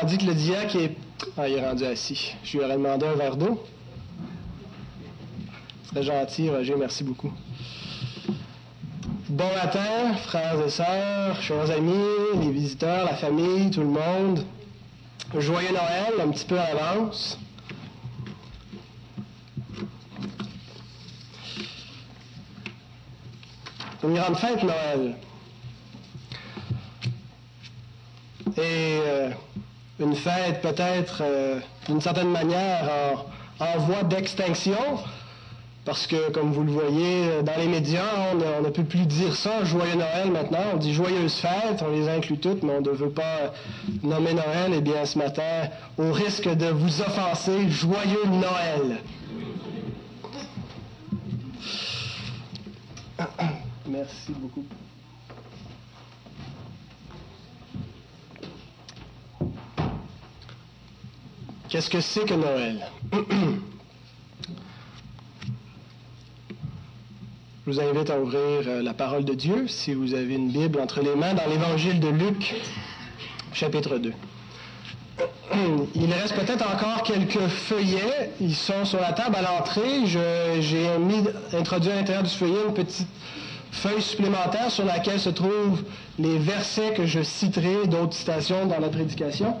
Tandis que le diacre est... Ah, il est rendu assis. Je lui aurais demandé un verre d'eau. Très gentil, Roger, merci beaucoup. Bon matin, frères et sœurs, chers amis, les visiteurs, la famille, tout le monde. Joyeux Noël, un petit peu à l'avance. Une grande fête, Noël. Et euh, une fête peut-être, euh, d'une certaine manière, en voie d'extinction, parce que, comme vous le voyez euh, dans les médias, on ne peut plus dire ça, Joyeux Noël maintenant. On dit Joyeuse fête, on les inclut toutes, mais on ne veut pas nommer Noël. Eh bien, ce matin, au risque de vous offenser, Joyeux Noël. Merci beaucoup. Qu'est-ce que c'est que Noël? Je vous invite à ouvrir euh, la parole de Dieu, si vous avez une Bible entre les mains, dans l'Évangile de Luc, chapitre 2. Il reste peut-être encore quelques feuillets. Ils sont sur la table à l'entrée. J'ai introduit à l'intérieur du feuillet une petite feuille supplémentaire sur laquelle se trouvent les versets que je citerai d'autres citations dans la prédication.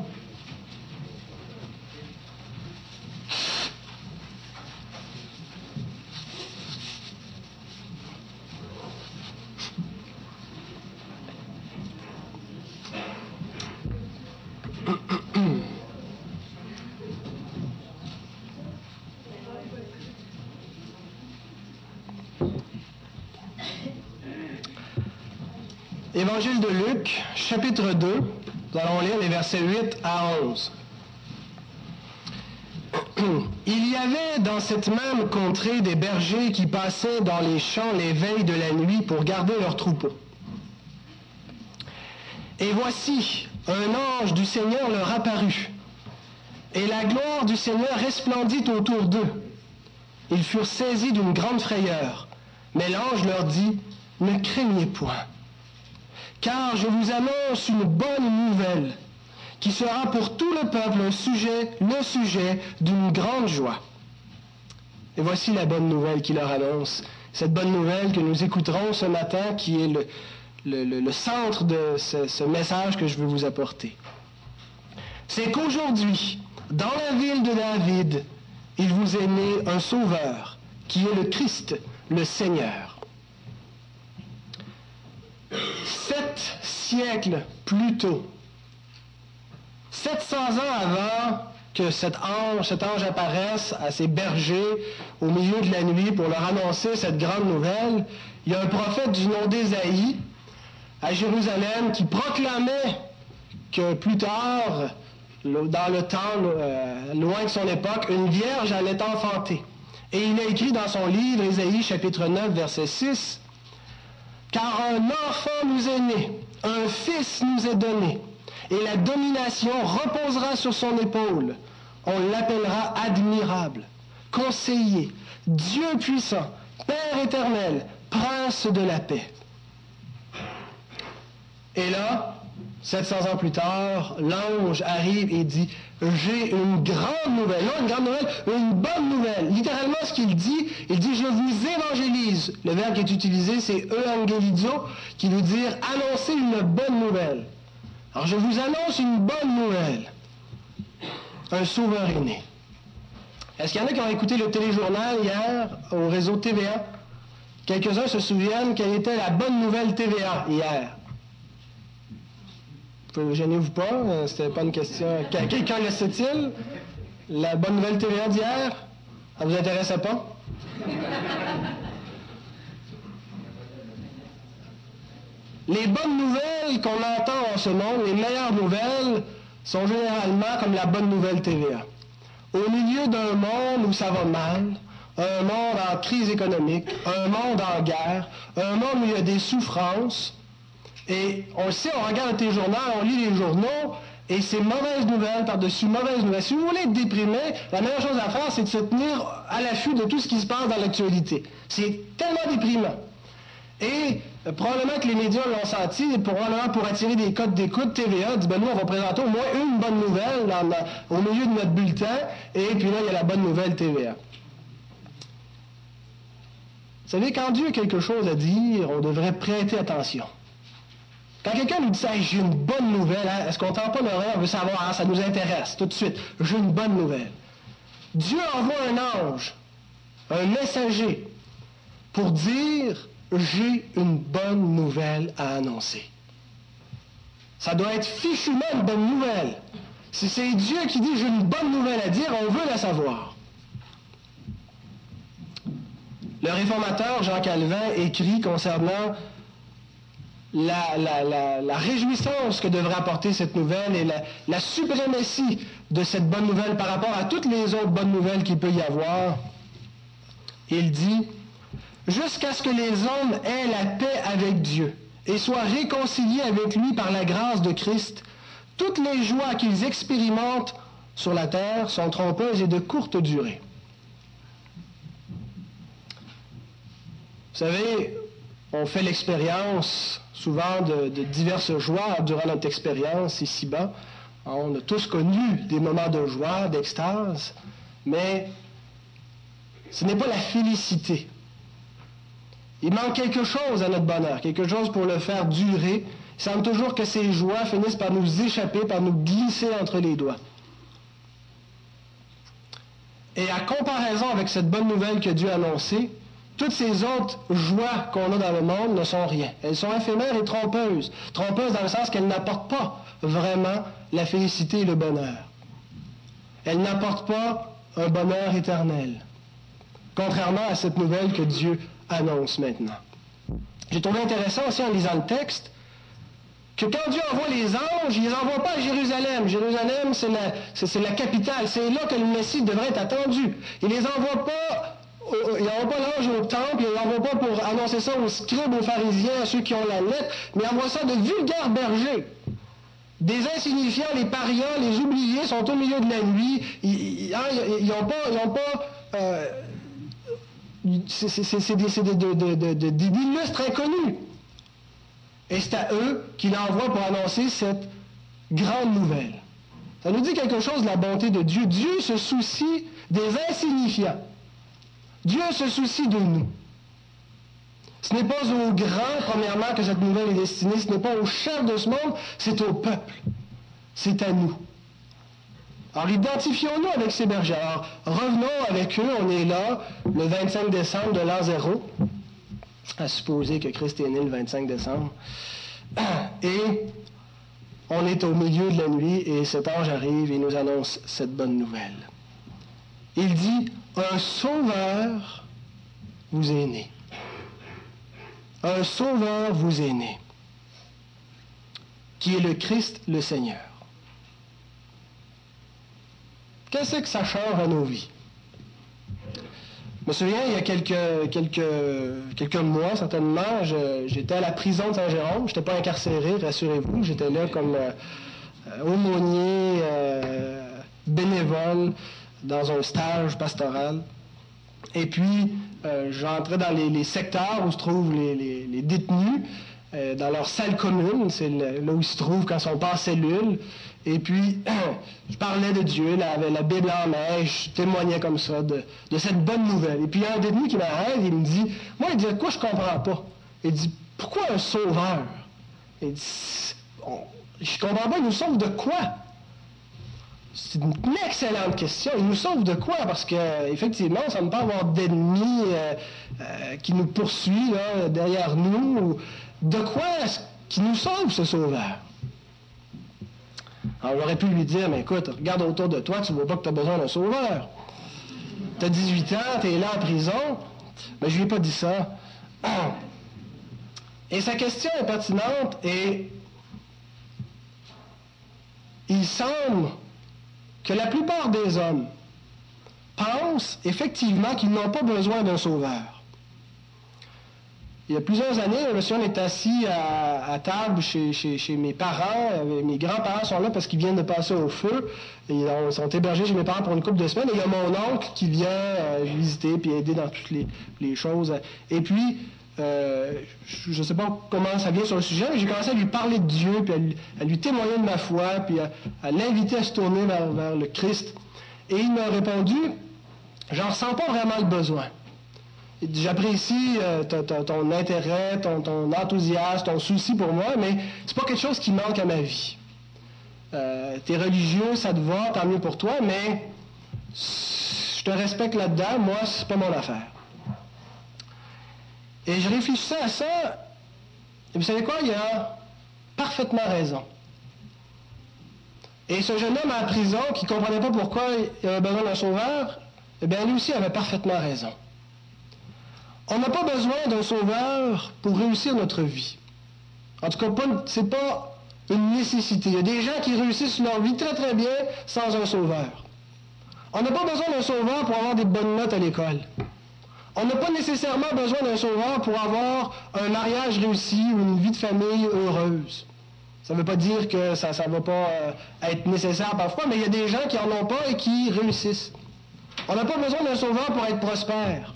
Évangile de Luc, chapitre 2, nous allons lire les versets 8 à 11. Il y avait dans cette même contrée des bergers qui passaient dans les champs les veilles de la nuit pour garder leurs troupeaux. Et voici, un ange du Seigneur leur apparut, et la gloire du Seigneur resplendit autour d'eux. Ils furent saisis d'une grande frayeur, mais l'ange leur dit, Ne craignez point car je vous annonce une bonne nouvelle qui sera pour tout le peuple un sujet, le sujet d'une grande joie. Et voici la bonne nouvelle qu'il leur annonce, cette bonne nouvelle que nous écouterons ce matin, qui est le, centre de ce message que je veux vous apporter. C'est qu'aujourd'hui, dans la ville de David, il vous est né un sauveur, qui est le Christ, le Seigneur. Sept siècles plus tôt, 700 ans avant que cet ange, apparaisse à ses bergers au milieu de la nuit pour leur annoncer cette grande nouvelle, il y a un prophète du nom d'Ésaïe à Jérusalem qui proclamait que plus tard, dans le temps euh, loin de son époque, une vierge allait enfanter. Et il a écrit dans son livre, Ésaïe chapitre 9, verset 6, car un enfant nous est né, un fils nous est donné, et la domination reposera sur son épaule. On l'appellera admirable, conseiller, Dieu puissant, Père éternel, prince de la paix. Et là, 700 ans plus tard, l'ange arrive et dit, j'ai une grande nouvelle, non une grande nouvelle, une bonne nouvelle. Littéralement, ce qu'il dit, il dit, je vous évangélise. Le verbe qui est utilisé, c'est evangelizo, qui veut dire annoncer une bonne nouvelle. Alors, je vous annonce une bonne nouvelle. Un sauveur est né. Est-ce qu'il y en a qui ont écouté le téléjournal hier au réseau TVA? Quelques-uns se souviennent quelle était la bonne nouvelle TVA hier. Gênez-vous pas, euh, c'était pas une question. Quelqu'un le sait-il? La bonne nouvelle TVA d'hier? Ça vous intéresse pas? Les bonnes nouvelles qu'on entend en ce monde, les meilleures nouvelles, sont généralement comme la bonne nouvelle TVA. Au milieu d'un monde où ça va mal, un monde en crise économique, un monde en guerre, un monde où il y a des souffrances, et on le sait, on regarde tes journaux, on lit les journaux, et c'est mauvaise nouvelle par-dessus mauvaise nouvelle. Si vous voulez être déprimé, la meilleure chose à faire, c'est de se tenir à l'affût de tout ce qui se passe dans l'actualité. C'est tellement déprimant. Et euh, probablement que les médias l'ont senti, probablement pour attirer des codes d'écoute, TVA dit, ben nous, on va présenter au moins une bonne nouvelle au milieu de notre bulletin, et puis là, il y a la bonne nouvelle TVA. Vous savez, quand Dieu a quelque chose à dire, on devrait prêter attention. Quand quelqu'un nous dit j'ai une bonne nouvelle, hein, est-ce qu'on tend pas l'oreille, on veut savoir, ah, ça nous intéresse tout de suite, j'ai une bonne nouvelle. Dieu envoie un ange, un messager, pour dire, j'ai une bonne nouvelle à annoncer. Ça doit être fichument une bonne nouvelle. Si c'est Dieu qui dit, j'ai une bonne nouvelle à dire, on veut la savoir. Le réformateur Jean Calvin écrit concernant la, réjouissance que devrait apporter cette nouvelle et la, suprématie de cette bonne nouvelle par rapport à toutes les autres bonnes nouvelles qu'il peut y avoir. Il dit, jusqu'à ce que les hommes aient la paix avec Dieu et soient réconciliés avec lui par la grâce de Christ, toutes les joies qu'ils expérimentent sur la terre sont trompeuses et de courte durée. Vous savez, on fait l'expérience souvent de, diverses joies durant notre expérience ici-bas. On a tous connu des moments de joie, d'extase, mais ce n'est pas la félicité. Il manque quelque chose à notre bonheur, quelque chose pour le faire durer. Il semble toujours que ces joies finissent par nous échapper, par nous glisser entre les doigts. Et à comparaison avec cette bonne nouvelle que Dieu a annoncée, toutes ces autres joies qu'on a dans le monde ne sont rien. Elles sont éphémères et trompeuses. Trompeuses dans le sens qu'elles n'apportent pas vraiment la félicité et le bonheur. Elles n'apportent pas un bonheur éternel. Contrairement à cette nouvelle que Dieu annonce maintenant. J'ai trouvé intéressant aussi en lisant le texte que quand Dieu envoie les anges, il ne les envoie pas à Jérusalem. Jérusalem, c'est la, la, capitale. C'est là que le Messie devrait être attendu. Il ne les envoie pas il n'envoie pas l'ange au temple, il n'envoie pas pour annoncer ça aux scribes, aux pharisiens, à ceux qui ont la lettre, mais il envoie ça de vulgaires bergers. Des insignifiants, les parias, les oubliés sont au milieu de la nuit. Ils n'ont pas. pas c'est des illustres inconnus. Et c'est à eux qu'il envoie pour annoncer cette grande nouvelle. Ça nous dit quelque chose de la bonté de Dieu. Dieu se soucie des insignifiants. Dieu se soucie de nous. Ce n'est pas aux grands, premièrement, que cette nouvelle est destinée, ce n'est pas aux chefs de ce monde, c'est au peuple. C'est à nous. Alors identifions-nous avec ces bergers. Alors revenons avec eux, on est là le 25 décembre de l'an zéro, à supposer que Christ est né le 25 décembre. Et on est au milieu de la nuit et cet ange arrive et nous annonce cette bonne nouvelle. Il dit, un sauveur vous est né. Un sauveur vous est né, qui est le Christ le Seigneur. Qu'est-ce que ça change à nos vies? Je me souviens, il y a quelques, quelques, quelques mois, certainement, j'étais à la prison de Saint-Jérôme. Je n'étais pas incarcéré, rassurez-vous. J'étais là comme euh, aumônier, euh, bénévole dans un stage pastoral. Et puis, euh, j'entrais dans les, secteurs où se trouvent les, détenus, euh, dans leur salle commune, c'est là où ils se trouvent quand ils sont pas en cellule. Et puis, je parlais de Dieu, la, la Bible en main, je témoignais comme ça de, cette bonne nouvelle. Et puis, il y a un détenu qui m'arrête, il me dit, moi, il dit, quoi je comprends pas? Il dit, pourquoi un sauveur? Il dit, je comprends pas, il nous sauve de quoi? C'est une excellente question. Il nous sauve de quoi? Parce qu'effectivement, ça ne peut pas avoir d'ennemis euh, euh, qui nous poursuit derrière nous. De quoi est-ce qu'il nous sauve, ce sauveur? Alors, j'aurais pu lui dire, mais écoute, regarde autour de toi, tu ne vois pas que tu as besoin d'un sauveur. Tu as 18 ans, tu es là en prison. Mais je lui ai pas dit ça. Et sa question est pertinente et il semble que la plupart des hommes pensent effectivement qu'ils n'ont pas besoin d'un sauveur. Il y a plusieurs années, monsieur, on est assis à, table chez, mes parents. Mes grands-parents sont là parce qu'ils viennent de passer au feu. Ils sont hébergés chez mes parents pour une couple de semaines. Et il y a mon oncle qui vient euh, visiter puis aider dans toutes les, choses. Et puis, euh, je ne sais pas comment ça vient sur le sujet, mais j'ai commencé à lui parler de Dieu, puis à lui, témoigner de ma foi, puis à, l'inviter à se tourner vers, le Christ. Et il m'a répondu, j'en ressens pas vraiment le besoin. J'apprécie euh, ton, intérêt, ton, enthousiasme, ton souci pour moi, mais c'est pas quelque chose qui manque à ma vie. Euh, t'es religieux, ça te va, tant mieux pour toi, mais je te respecte là-dedans, moi, c'est pas mon affaire. Et je réfléchissais à ça, et vous savez quoi, il a parfaitement raison. Et ce jeune homme à la prison, qui ne comprenait pas pourquoi il avait besoin d'un sauveur, eh bien, lui aussi avait parfaitement raison. On n'a pas besoin d'un sauveur pour réussir notre vie. En tout cas, ce n'est pas une nécessité. Il y a des gens qui réussissent leur vie très très bien sans un sauveur. On n'a pas besoin d'un sauveur pour avoir des bonnes notes à l'école. On n'a pas nécessairement besoin d'un sauveur pour avoir un mariage réussi ou une vie de famille heureuse. Ça ne veut pas dire que ça ne va pas euh, être nécessaire parfois, mais il y a des gens qui n'en ont pas et qui réussissent. On n'a pas besoin d'un sauveur pour être prospère.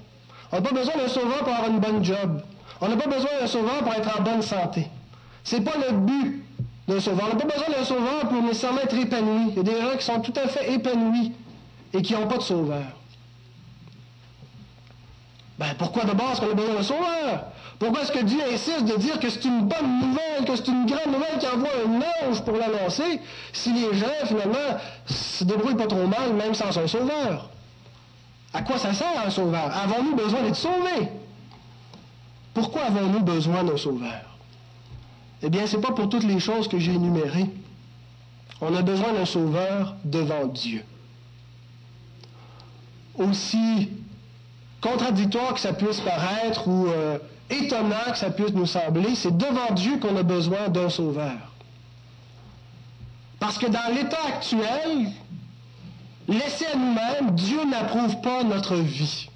On n'a pas besoin d'un sauveur pour avoir une bonne job. On n'a pas besoin d'un sauveur pour être en bonne santé. Ce n'est pas le but d'un sauveur. On n'a pas besoin d'un sauveur pour nécessairement être épanoui. Il y a des gens qui sont tout à fait épanouis et qui n'ont pas de sauveur. Ben, pourquoi d'abord est-ce qu'on a besoin d'un sauveur? Pourquoi est-ce que Dieu insiste de dire que c'est une bonne nouvelle, que c'est une grande nouvelle qui envoie un ange pour l'annoncer, si les gens, finalement, se débrouillent pas trop mal, même sans un sauveur? À quoi ça sert un sauveur? Avons-nous besoin d'être sauvés? Pourquoi avons-nous besoin d'un sauveur? Eh bien, ce n'est pas pour toutes les choses que j'ai énumérées. On a besoin d'un sauveur devant Dieu. Aussi contradictoire que ça puisse paraître ou euh, étonnant que ça puisse nous sembler, c'est devant Dieu qu'on a besoin d'un sauveur. Parce que dans l'état actuel, laissé à nous-mêmes, Dieu n'approuve pas notre vie.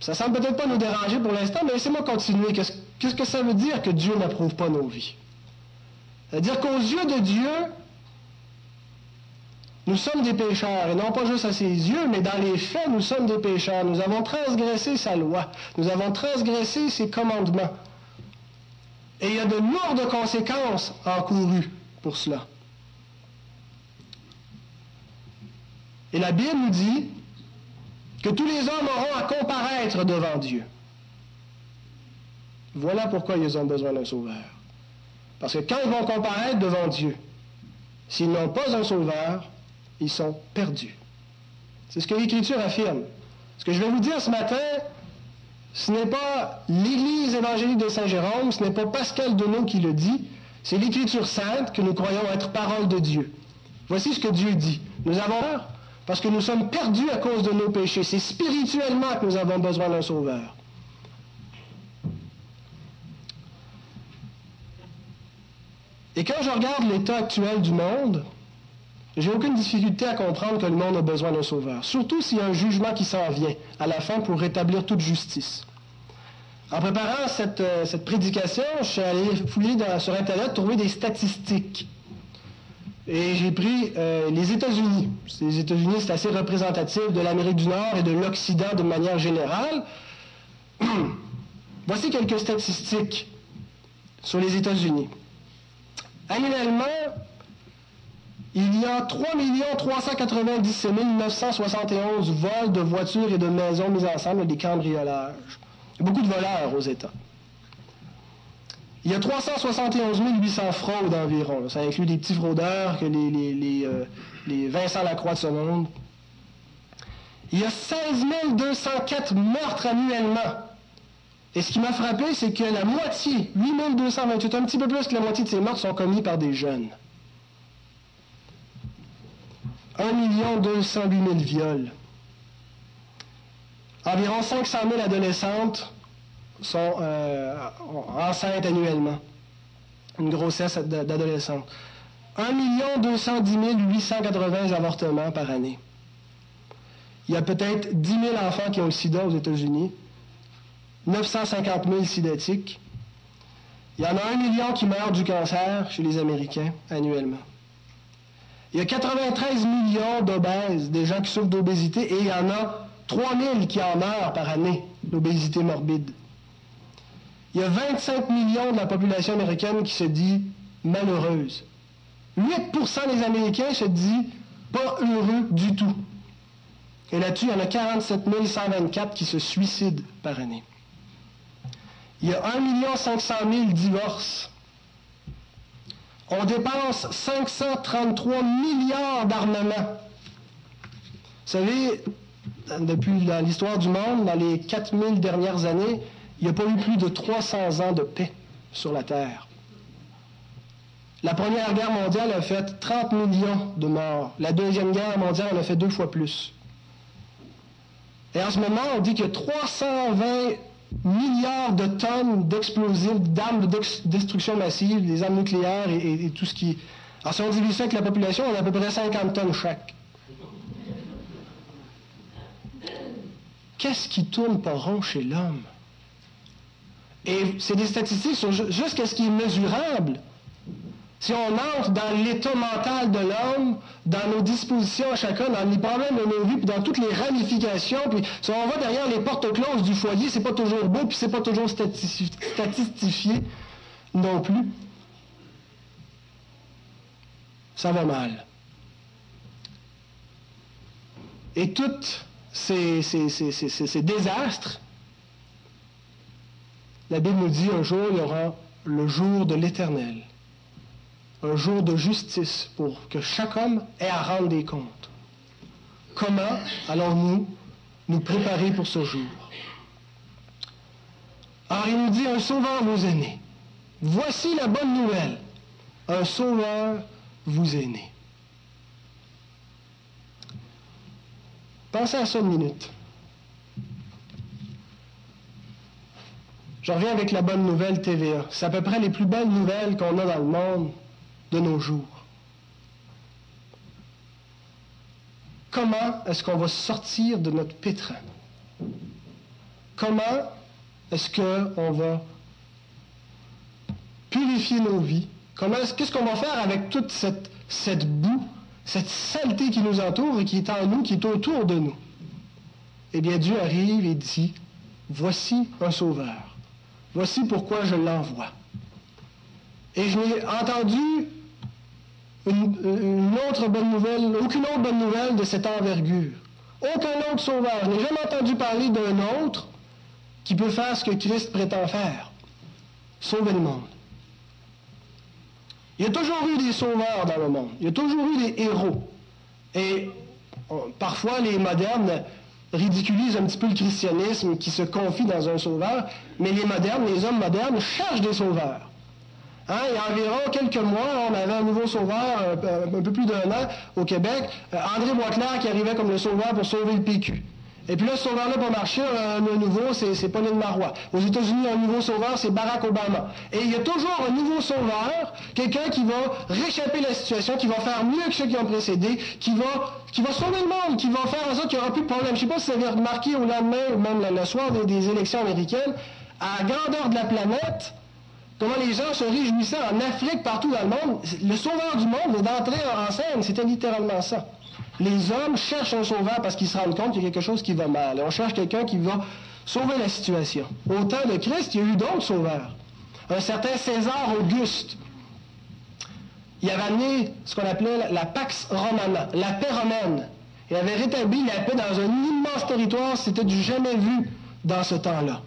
Ça semble peut-être pas nous déranger pour l'instant, mais laissez-moi continuer. Qu'est-ce que ça veut dire que Dieu n'approuve pas nos vies? C'est-à-dire qu'aux yeux de Dieu, nous sommes des pécheurs, et non pas juste à ses yeux, mais dans les faits, nous sommes des pécheurs. Nous avons transgressé sa loi. Nous avons transgressé ses commandements. Et il y a de lourdes conséquences encourues pour cela. Et la Bible nous dit que tous les hommes auront à comparaître devant Dieu. Voilà pourquoi ils ont besoin d'un sauveur. Parce que quand ils vont comparaître devant Dieu, s'ils n'ont pas un sauveur, ils sont perdus. C'est ce que l'Écriture affirme. Ce que je vais vous dire ce matin, ce n'est pas l'Église évangélique de Saint Jérôme, ce n'est pas Pascal Denot qui le dit, c'est l'Écriture sainte que nous croyons être parole de Dieu. Voici ce que Dieu dit. Nous avons peur parce que nous sommes perdus à cause de nos péchés. C'est spirituellement que nous avons besoin d'un sauveur. Et quand je regarde l'état actuel du monde, j'ai aucune difficulté à comprendre que le monde a besoin d'un sauveur, surtout s'il y a un jugement qui s'en vient à la fin pour rétablir toute justice. En préparant cette, euh, prédication, je suis allé fouiller sur Internet, trouver des statistiques. Et j'ai pris euh, les États-Unis. Les États-Unis, c'est assez représentatif de l'Amérique du Nord et de l'Occident de manière générale. Voici quelques statistiques sur les États-Unis. Annuellement, il y a 3 397 971 vols de voitures et de maisons mis ensemble, des cambriolages. Il y a beaucoup de voleurs aux États. Il y a 371 800 fraudes environ. Ça inclut des petits fraudeurs que euh, les Vincent Lacroix de ce monde. Il y a 16 204 meurtres annuellement. Et ce qui m'a frappé, c'est que la moitié, 8 228, un petit peu plus que la moitié de ces meurtres sont commis par des jeunes. 1 208 000 viols. Environ 500 000 adolescentes sont euh, enceintes annuellement. Une grossesse d'adolescentes. 1 210 880 avortements par année. Il y a peut-être 10 000 enfants qui ont le sida aux États-Unis, 950 000 sidatiques. Il y en a un million qui meurent du cancer chez les Américains annuellement. Il y a 93 millions d'obèses, des gens qui souffrent d'obésité, et il y en a 3000 qui en meurent par année, l'obésité morbide. Il y a 25 millions de la population américaine qui se dit malheureuse. 8% des Américains se disent pas heureux du tout. Et là-dessus, il y en a 47 124 qui se suicident par année. Il y a 1 500 000 divorces. On dépense 533 milliards d'armements. Vous savez, depuis l'histoire du monde, dans les 4000 dernières années, il n'y a pas eu plus de 300 ans de paix sur la Terre. La Première Guerre mondiale a fait 30 millions de morts. La Deuxième Guerre mondiale en a fait deux fois plus. Et en ce moment, on dit que 320 milliards de tonnes d'explosifs, d'armes de destruction massive, des armes nucléaires et, tout ce qui... Alors si on divise ça avec la population, on a à peu près 50 tonnes chaque. Qu'est-ce qui tourne pas rond chez l'homme? Et c'est des statistiques sur jusqu'à ce qui est mesurable. Si on entre dans l'état mental de l'homme, dans nos dispositions à chacun, dans les problèmes de nos vies, puis dans toutes les ramifications, puis si on va derrière les portes closes du foyer, c'est pas toujours beau, puis c'est pas toujours statistifié non plus. Ça va mal. Et tous ces, ces désastres, la Bible nous dit un jour, il y aura le jour de l'éternel un jour de justice pour que chaque homme ait à rendre des comptes. Comment allons-nous nous préparer pour ce jour? Alors il nous dit, un sauveur vous est né. Voici la bonne nouvelle. Un sauveur vous est né. Pensez à ça une minute. Je reviens avec la bonne nouvelle TVA. C'est à peu près les plus belles nouvelles qu'on a dans le monde de nos jours. Comment est-ce qu'on va sortir de notre pétrin? Comment est-ce qu'on va purifier nos vies? Qu'est-ce qu'on va faire avec toute cette, cette boue, cette saleté qui nous entoure et qui est en nous, qui est autour de nous? Eh bien, Dieu arrive et dit, voici un sauveur. Voici pourquoi je l'envoie. Et je n'ai entendu une, autre bonne nouvelle, aucune autre bonne nouvelle de cette envergure. Aucun autre sauveur. Je n'ai jamais entendu parler d'un autre qui peut faire ce que Christ prétend faire. Sauver le monde. Il y a toujours eu des sauveurs dans le monde. Il y a toujours eu des héros. Et parfois, les modernes ridiculisent un petit peu le christianisme qui se confie dans un sauveur, mais les modernes, les hommes modernes cherchent des sauveurs. Hein, il y a environ quelques mois, on avait un nouveau sauveur, un, peu plus d'un an, au Québec, euh, André Boisclair qui arrivait comme le sauveur pour sauver le PQ. Et puis là, ce sauveur-là pour marcher, euh, le nouveau, c'est Pauline Marois. Aux États-Unis, un nouveau sauveur, c'est Barack Obama. Et il y a toujours un nouveau sauveur, quelqu'un qui va réchapper la situation, qui va faire mieux que ceux qui ont précédé, qui va, sauver le monde, qui va faire en sorte qu'il n'y aura plus de problème. Je ne sais pas si vous avez remarqué au lendemain, ou même le soir des élections américaines, à la grandeur de la planète, comment les gens se réjouissaient en Afrique, partout dans le monde. Le sauveur du monde est d'entrer en scène, c'était littéralement ça. Les hommes cherchent un sauveur parce qu'ils se rendent compte qu'il y a quelque chose qui va mal. on cherche quelqu'un qui va sauver la situation. Au temps de Christ, il y a eu d'autres sauveurs. Un certain César Auguste, il avait amené ce qu'on appelait la Pax Romana, la paix romaine. Il avait rétabli la paix dans un immense territoire, c'était du jamais vu dans ce temps-là.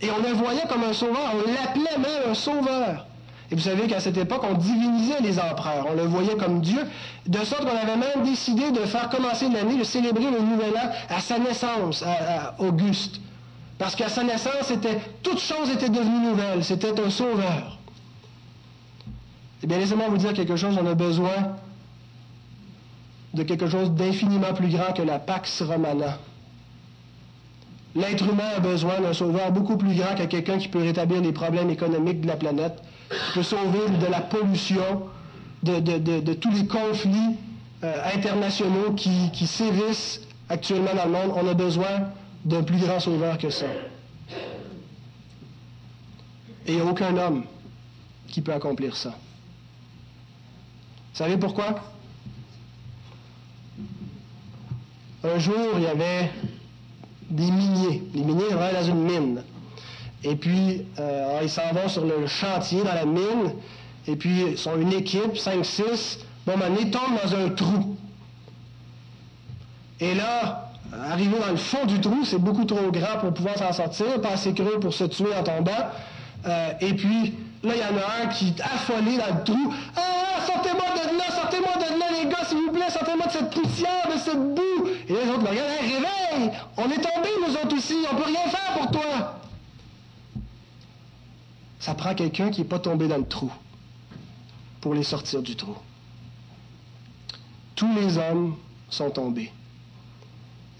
Et on le voyait comme un sauveur, on l'appelait même un sauveur. Et vous savez qu'à cette époque, on divinisait les empereurs, on le voyait comme Dieu, de sorte qu'on avait même décidé de faire commencer l'année, de célébrer le nouvel an à sa naissance, à, Auguste. Parce qu'à sa naissance, c'était, toute chose était devenue nouvelle, c'était un sauveur. Eh bien, laissez-moi vous dire quelque chose, on a besoin de quelque chose d'infiniment plus grand que la Pax Romana. L'être humain a besoin d'un sauveur beaucoup plus grand que quelqu'un qui peut rétablir les problèmes économiques de la planète, qui peut sauver de la pollution, de, tous les conflits euh, internationaux qui, qui sévissent actuellement dans le monde. On a besoin d'un plus grand sauveur que ça. Et il n'y a aucun homme qui peut accomplir ça. Vous savez pourquoi? Un jour, il y avait des miniers. Les miniers travaillent dans une mine. Et puis, euh, ils s'en vont sur le chantier dans la mine. Et puis, ils sont une équipe, 5-6. Bon, ben, ils tombent dans un trou. Et là, arriver dans le fond du trou, c'est beaucoup trop grand pour pouvoir s'en sortir, pas assez creux pour se tuer en tombant. Euh, et puis, là, il y en a un qui est affolé dans le trou. Ah, sortez-moi de là, sortez-moi de là, les gars, s'il vous plaît, sortez-moi de cette poussière, de cette boue. Et les autres le regardent, on est tombés, nous autres aussi, on peut rien faire pour toi. Ça prend quelqu'un qui n'est pas tombé dans le trou pour les sortir du trou. Tous les hommes sont tombés.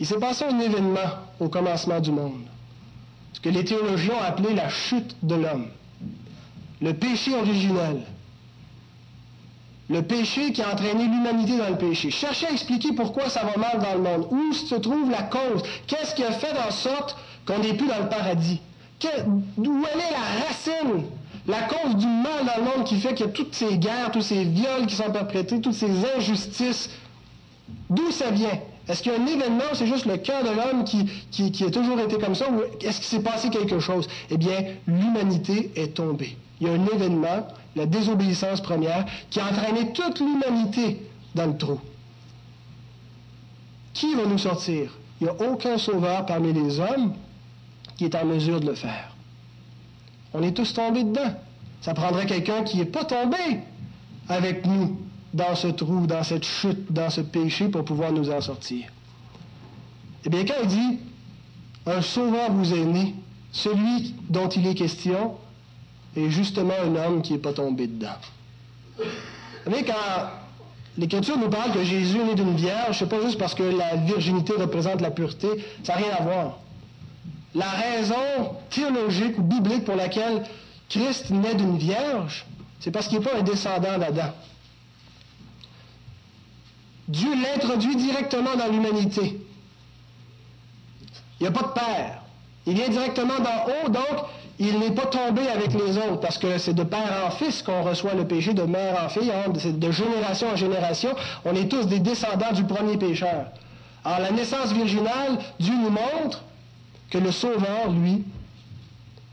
Il s'est passé un événement au commencement du monde, ce que les théologiens ont appelé la chute de l'homme, le péché originel, le péché qui a entraîné l'humanité dans le péché. Cherchez à expliquer pourquoi ça va mal dans le monde, où se trouve la cause, qu'est-ce qui a fait en sorte qu'on n'est plus dans le paradis, d'où est la racine? La cause du mal dans le monde qui fait qu'il y a toutes ces guerres, tous ces viols qui sont perpétrés, toutes ces injustices, d'où ça vient? Est-ce qu'il y a un événement c'est juste le cœur de l'homme qui, qui, a toujours été comme ça ou est-ce qu'il s'est passé quelque chose? Eh bien, l'humanité est tombée. Il y a un événement, la désobéissance première, qui a entraîné toute l'humanité dans le trou. Qui va nous sortir? Il n'y a aucun sauveur parmi les hommes qui est en mesure de le faire. On est tous tombés dedans. Ça prendrait quelqu'un qui n'est pas tombé avec nous dans ce trou, dans cette chute, dans ce péché pour pouvoir nous en sortir. Eh bien, quand il dit un sauveur vous est né, celui dont il est question est justement un homme qui n'est pas tombé dedans. Vous savez, quand l'Écriture nous parle que Jésus est d'une vierge, c'est pas juste parce que la virginité représente la pureté, ça n'a rien à voir. La raison théologique ou biblique pour laquelle Christ naît d'une vierge, c'est parce qu'il n'est pas un descendant d'Adam. Dieu l'introduit directement dans l'humanité. Il n'y a pas de père. Il vient directement d'en haut, donc il n'est pas tombé avec les autres, parce que c'est de père en fils qu'on reçoit le péché, de mère en fille, hein, de génération en génération. On est tous des descendants du premier pécheur. Alors la naissance virginale, Dieu nous montre que le Sauveur, lui,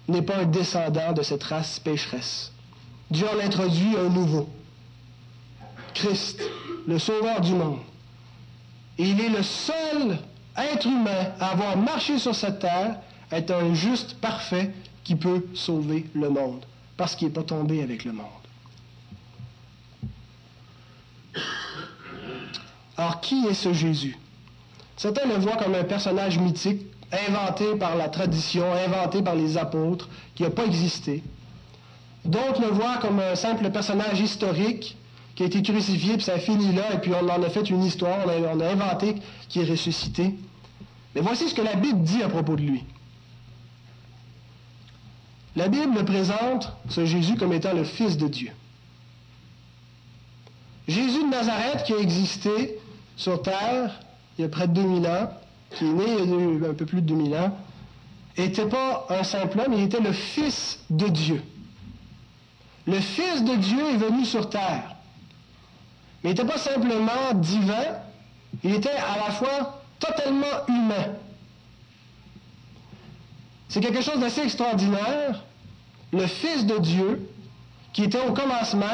n'est pas un descendant de cette race pécheresse. Dieu en introduit un nouveau. Christ, le sauveur du monde. Et il est le seul être humain à avoir marché sur cette terre, être un juste parfait qui peut sauver le monde, parce qu'il n'est pas tombé avec le monde. Alors, qui est ce Jésus? Certains le voient comme un personnage mythique, inventé par la tradition, inventé par les apôtres, qui n'a pas existé. D'autres le voient comme un simple personnage historique qui a été crucifié, puis ça finit là, et puis on en a fait une histoire, on a, inventé qui est ressuscité. Mais voici ce que la Bible dit à propos de lui. La Bible présente ce Jésus comme étant le Fils de Dieu. Jésus de Nazareth qui a existé sur terre il y a près de 2000 ans, qui est né il y a un peu plus de 2000 ans, n'était pas un simple homme, il était le Fils de Dieu. Le Fils de Dieu est venu sur terre. Mais il n'était pas simplement divin, il était à la fois totalement humain. C'est quelque chose d'assez extraordinaire. Le Fils de Dieu, qui était au commencement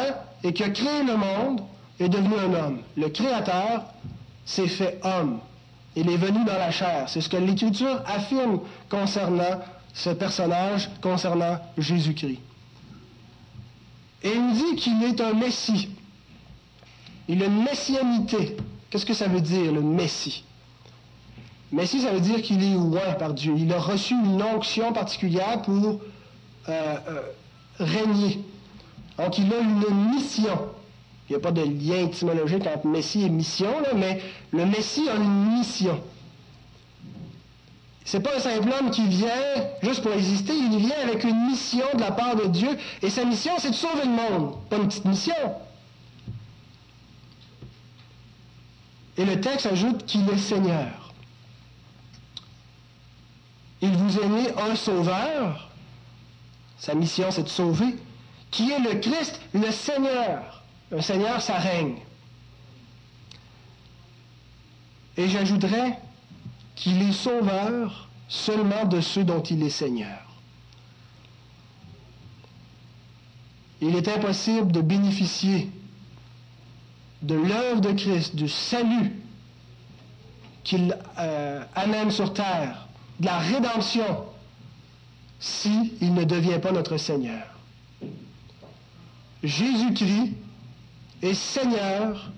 et qui a créé le monde, est devenu un homme. Le Créateur s'est fait homme. Il est venu dans la chair. C'est ce que l'Écriture affirme concernant ce personnage, concernant Jésus-Christ. Et il dit qu'il est un Messie. Il a une messianité. Qu'est-ce que ça veut dire, le Messie? Messie, ça veut dire qu'il est loin par Dieu. Il a reçu une onction particulière pour euh, euh, régner. Donc, il a une mission. Il n'y a pas de lien étymologique entre Messie et mission, mais le Messie a une mission. C'est pas un simple homme qui vient juste pour exister, il vient avec une mission de la part de Dieu, et sa mission, c'est de sauver le monde, pas une petite mission. Et le texte ajoute qu'il est Seigneur. Il vous est né un sauveur, sa mission c'est de sauver, qui est le Christ, le Seigneur. Un Seigneur, ça règne. Et j'ajouterais qu'il est sauveur seulement de ceux dont il est Seigneur. Il est impossible de bénéficier de l'œuvre de Christ, du salut qu'il euh, amène sur terre, de la rédemption, s'il ne devient pas notre Seigneur. Jésus-Christ est Seigneur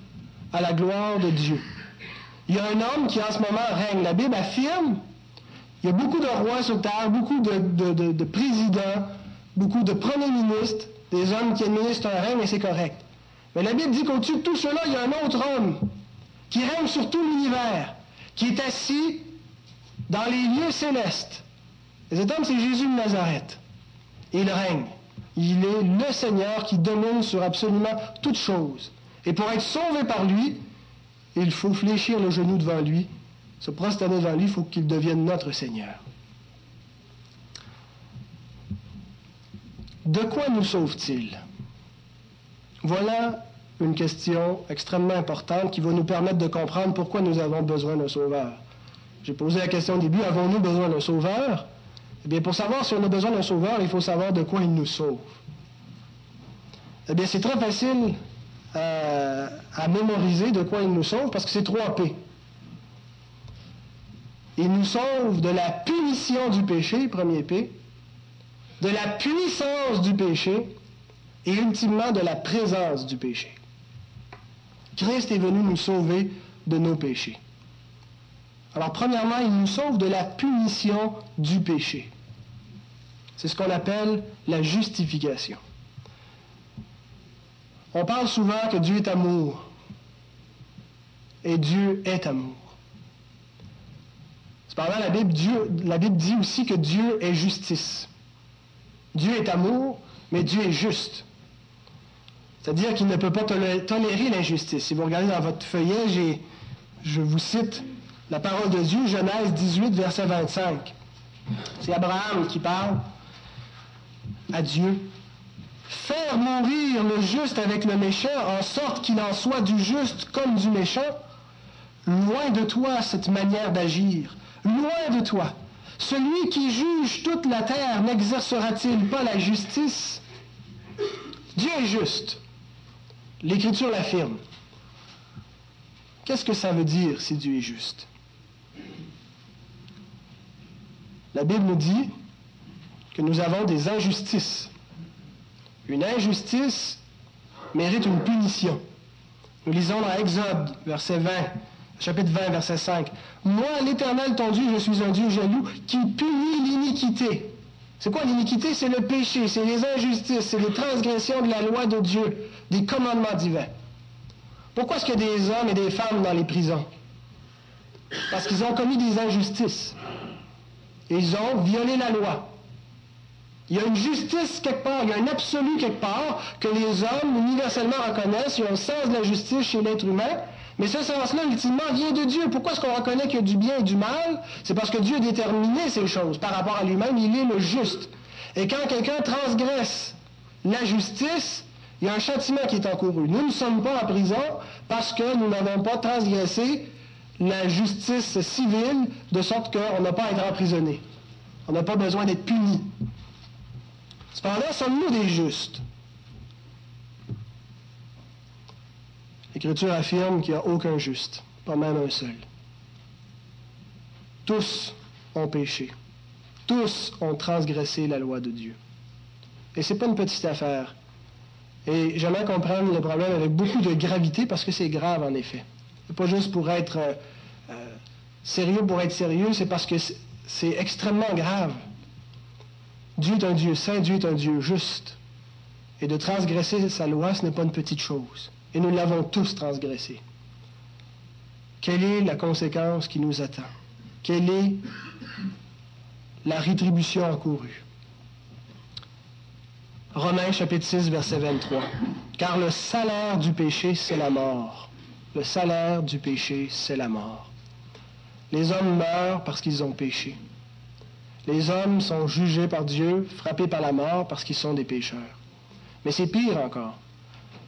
à la gloire de Dieu. Il y a un homme qui en ce moment règne. La Bible affirme, il y a beaucoup de rois sur terre, beaucoup de, présidents, beaucoup de premiers ministres, des hommes qui administrent un règne et c'est correct. Mais la Bible dit qu'au-dessus de tout cela, il y a un autre homme qui règne sur tout l'univers, qui est assis dans les lieux célestes. Et cet homme, c'est Jésus de Nazareth. Et il règne. Il est le Seigneur qui domine sur absolument toutes choses. Et pour être sauvé par lui, il faut fléchir le genou devant lui, se prosterner devant lui, il faut qu'il devienne notre Seigneur. De quoi nous sauve-t-il? Voilà une question extrêmement importante qui va nous permettre de comprendre pourquoi nous avons besoin d'un sauveur. J'ai posé la question au début, avons-nous besoin d'un sauveur? Eh bien, pour savoir si on a besoin d'un sauveur, il faut savoir de quoi il nous sauve. Eh bien, c'est très facile euh, à mémoriser de quoi il nous sauve parce que c'est 3 P. Il nous sauve de la punition du péché, premier P, de la puissance du péché et ultimement de la présence du péché. Christ est venu nous sauver de nos péchés. Alors, premièrement, il nous sauve de la punition du péché. C'est ce qu'on appelle la justification. On parle souvent que Dieu est amour. Et Dieu est amour. Cependant, la Bible, la Bible dit aussi que Dieu est justice. Dieu est amour, mais Dieu est juste. C'est-à-dire qu'il ne peut pas tolérer l'injustice. Si vous regardez dans votre feuillet, je vous cite la parole de Dieu, Genèse 18, verset 25. C'est Abraham qui parle à Dieu faire mourir le juste avec le méchant, en sorte qu'il en soit du juste comme du méchant, loin de toi cette manière d'agir, loin de toi. Celui qui juge toute la terre n'exercera-t-il pas la justice? Dieu est juste. L'Écriture l'affirme. Qu'est-ce que ça veut dire si Dieu est juste? La Bible nous dit que nous avons des injustices. Une injustice mérite une punition. Nous lisons dans Exode, verset 20, chapitre 20, verset 5. Moi, l'Éternel, ton Dieu, je suis un Dieu jaloux qui punit l'iniquité. C'est quoi l'iniquité? C'est le péché, c'est les injustices, c'est les transgressions de la loi de Dieu, des commandements divins. Pourquoi est-ce qu'il y a des hommes et des femmes dans les prisons? Parce qu'ils ont commis des injustices. Ils ont violé la loi. Il y a une justice quelque part, il y a un absolu quelque part que les hommes universellement reconnaissent. Il y a sens de la justice chez l'être humain. Mais ce sens-là, ultimement, vient de Dieu. Pourquoi est-ce qu'on reconnaît qu'il y a du bien et du mal? C'est parce que Dieu a déterminé ces choses par rapport à lui-même. Il est le juste. Et quand quelqu'un transgresse la justice, il y a un châtiment qui est encouru. Nous ne sommes pas en prison parce que nous n'avons pas transgressé la justice civile de sorte qu'on n'a pas à être emprisonné. On n'a pas besoin d'être puni. Cependant, sommes-nous des justes? L'Écriture affirme qu'il n'y a aucun juste, pas même un seul. Tous ont péché. Tous ont transgressé la loi de Dieu. Et ce n'est pas une petite affaire. Et j'aimerais comprendre le problème avec beaucoup de gravité parce que c'est grave en effet. Pas juste pour être euh, euh, sérieux pour être sérieux, c'est parce que c'est extrêmement grave. Dieu est un Dieu saint, Dieu est un Dieu juste. Et de transgresser sa loi, ce n'est pas une petite chose. Et nous l'avons tous transgressé. Quelle est la conséquence qui nous attend? Quelle est la rétribution encourue? Romains chapitre 6, verset 23. Car le salaire du péché, c'est la mort. Le salaire du péché, c'est la mort. Les hommes meurent parce qu'ils ont péché. Les hommes sont jugés par Dieu, frappés par la mort parce qu'ils sont des pécheurs. Mais c'est pire encore.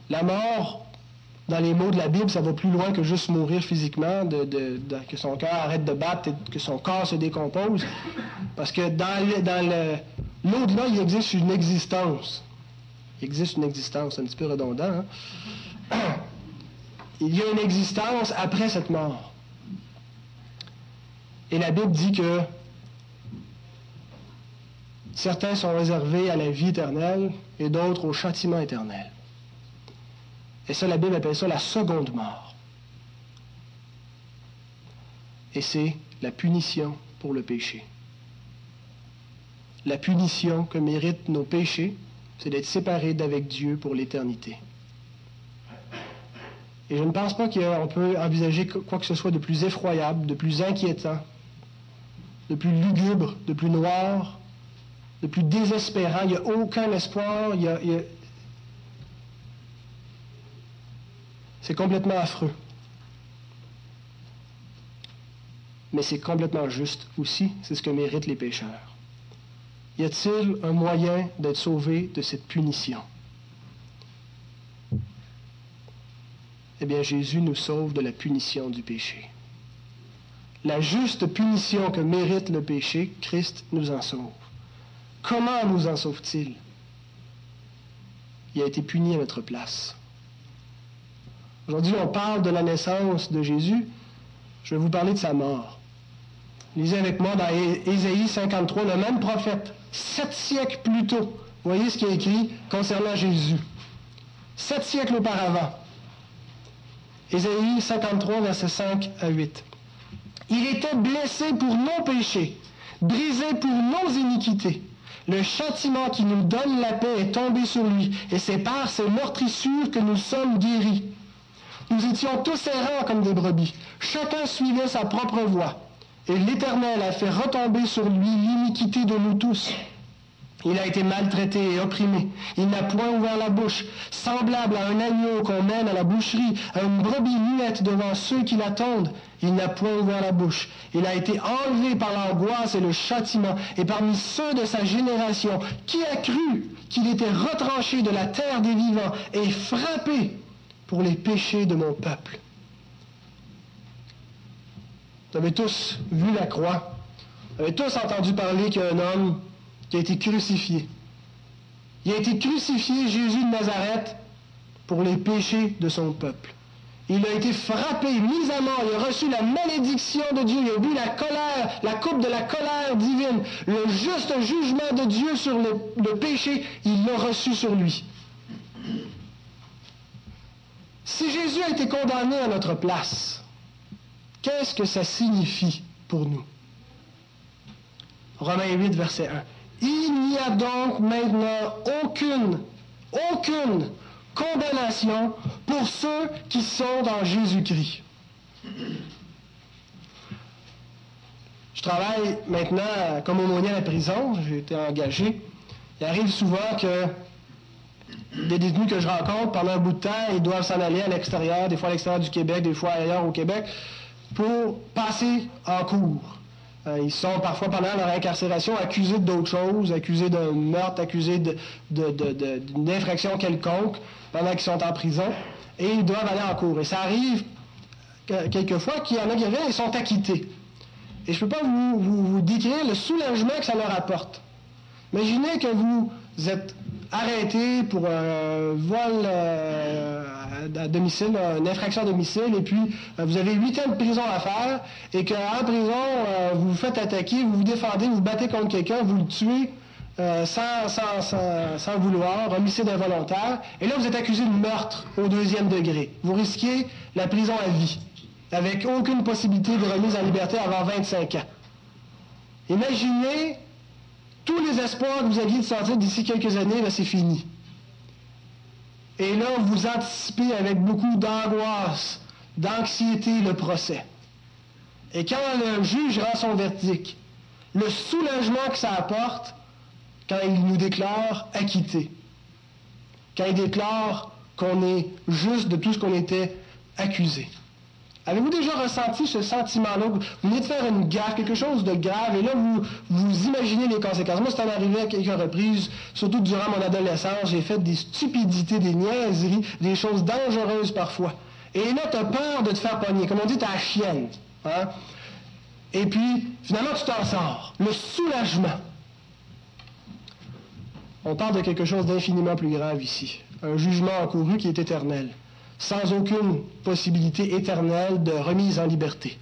La mort dans les mots de la Bible, ça va plus loin que juste mourir physiquement, que son cœur arrête de battre, que son corps se décompose. Parce que dans, l'au-delà, il existe une existence. Il existe une existence, un petit peu redondant. Hein? Il y a une existence après cette mort. Et la Bible dit que certains sont réservés à la vie éternelle et d'autres au châtiment éternel. Et ça, la Bible appelle ça la seconde mort. Et c'est la punition pour le péché. La punition que méritent nos péchés, c'est d'être séparés d'avec Dieu pour l'éternité. Et je ne pense pas qu'on peut envisager quoi que ce soit de plus effroyable, de plus inquiétant, de plus lugubre, de plus noir, de plus désespérant. Il n'y a aucun espoir. C'est complètement affreux. Mais c'est complètement juste aussi. C'est ce que méritent les pécheurs. Y a-t-il un moyen d'être sauvé de cette punition? Eh bien, Jésus nous sauve de la punition du péché. La juste punition que mérite le péché, Christ nous en sauve. Comment nous en sauve-t-il? Il a été puni à notre place. Aujourd'hui, on parle de la naissance de Jésus. Je vais vous parler de sa mort. Lisez avec moi dans Ésaïe 53, le même prophète, sept siècles plus tôt. Voyez ce qui est écrit concernant Jésus. Sept siècles auparavant. Ésaïe 53, versets 5 à 8. Il était blessé pour nos péchés, brisé pour nos iniquités. Le châtiment qui nous donne la paix est tombé sur lui, et c'est par ses meurtrissures que nous sommes guéris. Nous étions tous errants comme des brebis. Chacun suivait sa propre voie. Et l'Éternel a fait retomber sur lui l'iniquité de nous tous. Il a été maltraité et opprimé. Il n'a point ouvert la bouche, semblable à un agneau qu'on mène à la boucherie, à une brebis muette devant ceux qui l'attendent. Il n'a point ouvert la bouche. Il a été enlevé par l'angoisse et le châtiment. Et parmi ceux de sa génération, qui a cru qu'il était retranché de la terre des vivants et frappé pour les péchés de mon peuple? Vous avez tous vu la croix. Vous avez tous entendu parler qu'un homme qui a été crucifié. Il a été crucifié, Jésus de Nazareth, pour les péchés de son peuple. Il a été frappé, mis à mort, il a reçu la malédiction de Dieu, il a bu la colère, la coupe de la colère divine, le juste jugement de Dieu sur le, le péché, il l'a reçu sur lui. Si Jésus a été condamné à notre place, qu'est-ce que ça signifie pour nous? Romains 8, verset 1. Il n'y a donc maintenant aucune, aucune condamnation pour ceux qui sont dans Jésus-Christ. Je travaille maintenant comme aumônier à la prison, j'ai été engagé. Il arrive souvent que des détenus que je rencontre pendant un bout de temps, ils doivent s'en aller à l'extérieur, des fois à l'extérieur du Québec, des fois ailleurs au Québec, pour passer en cours. Euh, ils sont parfois pendant leur incarcération accusés d'autres choses, accusés d'un meurtre, accusés d'une infraction quelconque pendant qu'ils sont en prison, et ils doivent aller en cours. Et ça arrive quelquefois qu'il y en a qui viennent et sont acquittés. Et je ne peux pas vous, vous, décrire le soulagement que ça leur apporte. Imaginez que vous êtes arrêté pour un vol euh, à domicile, une infraction à domicile, et puis euh, vous avez huit ans de prison à faire, et qu'en prison, euh, vous vous faites attaquer, vous vous défendez, vous, vous battez contre quelqu'un, vous le tuez sans, sans, sans, vouloir, homicide involontaire, et là vous êtes accusé de meurtre au deuxième degré. Vous risquez la prison à vie, avec aucune possibilité de remise en liberté avant 25 ans. Imaginez tous les espoirs que vous aviez de sortir d'ici quelques années, c'est fini. Et là, vous anticipez avec beaucoup d'angoisse, d'anxiété le procès. Et quand le juge rend son verdict, le soulagement que ça apporte quand il nous déclare acquitté, quand il déclare qu'on est juste de tout ce qu'on était accusé. Avez-vous déjà ressenti ce sentiment-là? Vous venez de faire une gaffe, quelque chose de grave, et là, vous, vous imaginez les conséquences. Moi, c'est arrivé à quelques reprises, surtout durant mon adolescence. J'ai fait des stupidités, des niaiseries, des choses dangereuses parfois. Et là, tu as peur de te faire pogner. Comme on dit, tu la chienne. Hein? Et puis, finalement, tu t'en sors. Le soulagement. On parle de quelque chose d'infiniment plus grave ici. Un jugement encouru qui est éternel, sans aucune possibilité éternelle de remise en liberté.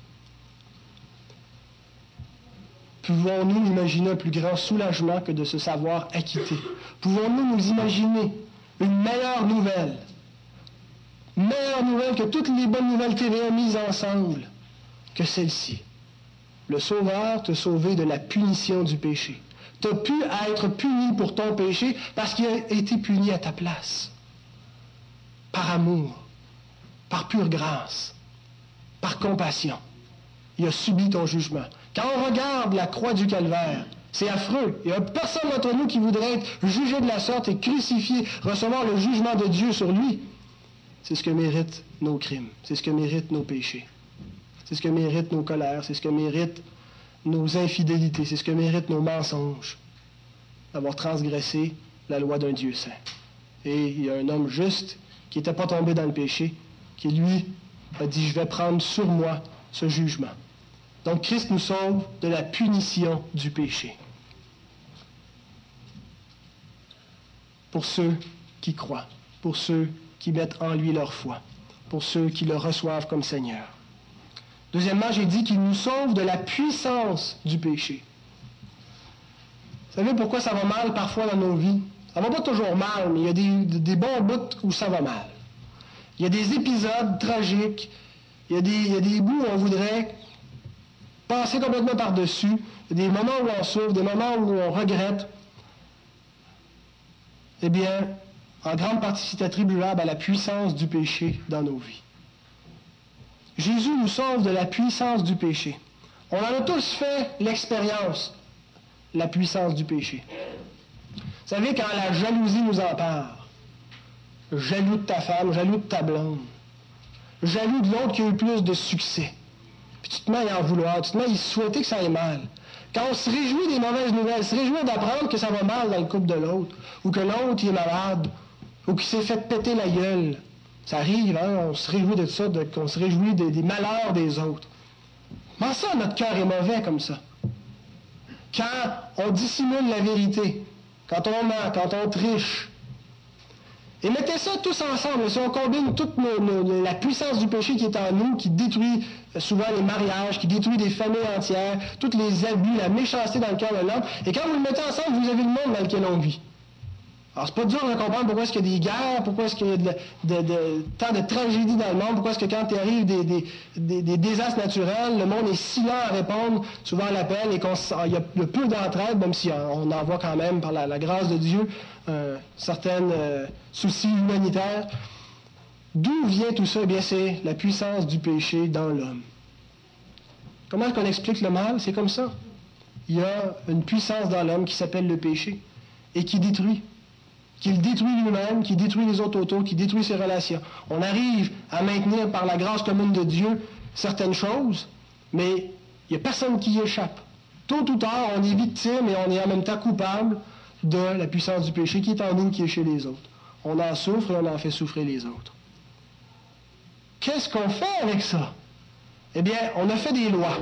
Pouvons-nous imaginer un plus grand soulagement que de se savoir acquitté? Pouvons-nous nous imaginer une meilleure nouvelle? Meilleure nouvelle que toutes les bonnes nouvelles TVA mises ensemble que celle-ci. Le Sauveur te sauvé de la punition du péché. Tu as pu être puni pour ton péché parce qu'il a été puni à ta place. Par amour, par pure grâce, par compassion. Il a subi ton jugement. Quand on regarde la croix du calvaire, c'est affreux. Il n'y a personne d'entre nous qui voudrait être jugé de la sorte et crucifié, recevoir le jugement de Dieu sur lui. C'est ce que méritent nos crimes. C'est ce que méritent nos péchés. C'est ce que méritent nos colères. C'est ce que méritent nos infidélités. C'est ce que méritent nos mensonges. D'avoir transgressé la loi d'un Dieu saint. Et il y a un homme juste qui n'était pas tombé dans le péché, qui lui a dit, je vais prendre sur moi ce jugement. Donc Christ nous sauve de la punition du péché. Pour ceux qui croient, pour ceux qui mettent en lui leur foi, pour ceux qui le reçoivent comme Seigneur. Deuxièmement, j'ai dit qu'il nous sauve de la puissance du péché. Vous savez pourquoi ça va mal parfois dans nos vies? Ça va pas toujours mal, mais il y a des, des bons bouts où ça va mal. Il y a des épisodes tragiques, il y a des, bouts où on voudrait passer complètement par-dessus. Des moments où on souffre, des moments où on regrette. Eh bien, en grande partie, c'est attribuable à la puissance du péché dans nos vies. Jésus nous sauve de la puissance du péché. On en a tous fait l'expérience, la puissance du péché. Vous savez, quand la jalousie nous empare, jaloux de ta femme, jaloux de ta blonde, jaloux de l'autre qui a eu plus de succès, puis tu te mets à en vouloir, tu te mets à y souhaiter que ça aille mal. Quand on se réjouit des mauvaises nouvelles, se réjouit d'apprendre que ça va mal dans le couple de l'autre, ou que l'autre est malade, ou qu'il s'est fait péter la gueule. Ça arrive, hein, on se réjouit de ça, qu'on se réjouit des, malheurs des autres. Comment ça, notre cœur est mauvais comme ça? Quand on dissimule la vérité, quand on ment, quand on triche, et mettez ça tous ensemble. Si on combine toute la puissance du péché qui est en nous, qui détruit euh, souvent les mariages, qui détruit des familles entières, tous les abus, la méchanceté dans le cœur de l'homme, et quand vous le mettez ensemble, vous avez le monde dans lequel on vit. Alors, c'est pas dur de comprendre pourquoi est-ce qu'il y a des guerres, pourquoi est-ce qu'il y a tant de tragédies dans le monde, pourquoi est-ce que quand il arrive des, désastres naturels, le monde est si lent à répondre souvent à l'appel et qu'il y a peu d'entraide, même si on en voit quand même, par la, grâce de Dieu, euh, certains euh, soucis humanitaires. D'où vient tout ça? Eh bien, c'est la puissance du péché dans l'homme. Comment est-ce qu'on explique le mal? C'est comme ça. Il y a une puissance dans l'homme qui s'appelle le péché et qui détruit qu'il détruit lui-même, qui détruit les autres autour, qui détruit ses relations. On arrive à maintenir par la grâce commune de Dieu certaines choses, mais il n'y a personne qui y échappe. Tôt ou tard, on est victime et on est en même temps coupable de la puissance du péché qui est en nous, qui est chez les autres. On en souffre et on en fait souffrir les autres. Qu'est-ce qu'on fait avec ça? Eh bien, on a fait des lois.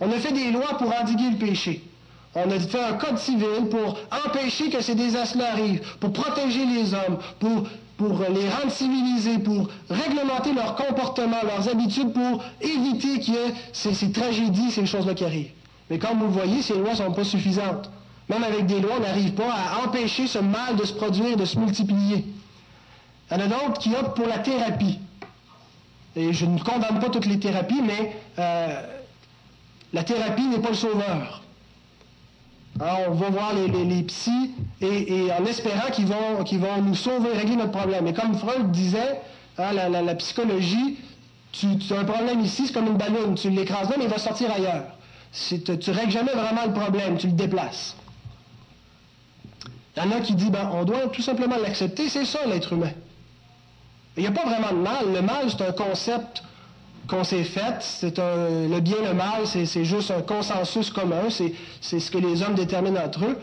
On a fait des lois pour endiguer le péché. On a fait un code civil pour empêcher que ces désastres arrivent, pour protéger les hommes, pour, les rendre civilisés, pour réglementer leur comportement, leurs habitudes, pour éviter qu'il y ait ces, tragédies, ces choses-là qui arrivent. Mais comme vous le voyez, ces lois ne sont pas suffisantes. Même avec des lois, on n'arrive pas à empêcher ce mal de se produire, de se multiplier. Il y en a d'autres qui optent pour la thérapie. Et je ne condamne pas toutes les thérapies, mais euh, la thérapie n'est pas le sauveur. On va voir les, les, psys et, en espérant qu'ils vont, nous sauver, régler notre problème. Et comme Freud disait, hein, la, psychologie, tu, as un problème ici, c'est comme une ballonne. Tu l'écrases là, mais il va sortir ailleurs. Tu ne règles jamais vraiment le problème, tu le déplaces. Il y en a qui disent, ben, on doit tout simplement l'accepter, c'est ça l'être humain. Il n'y a pas vraiment de mal. Le mal, c'est un concept qu'on s'est fait. C'est le bien le mal, c'est juste un consensus commun. C'est ce que les hommes déterminent entre eux.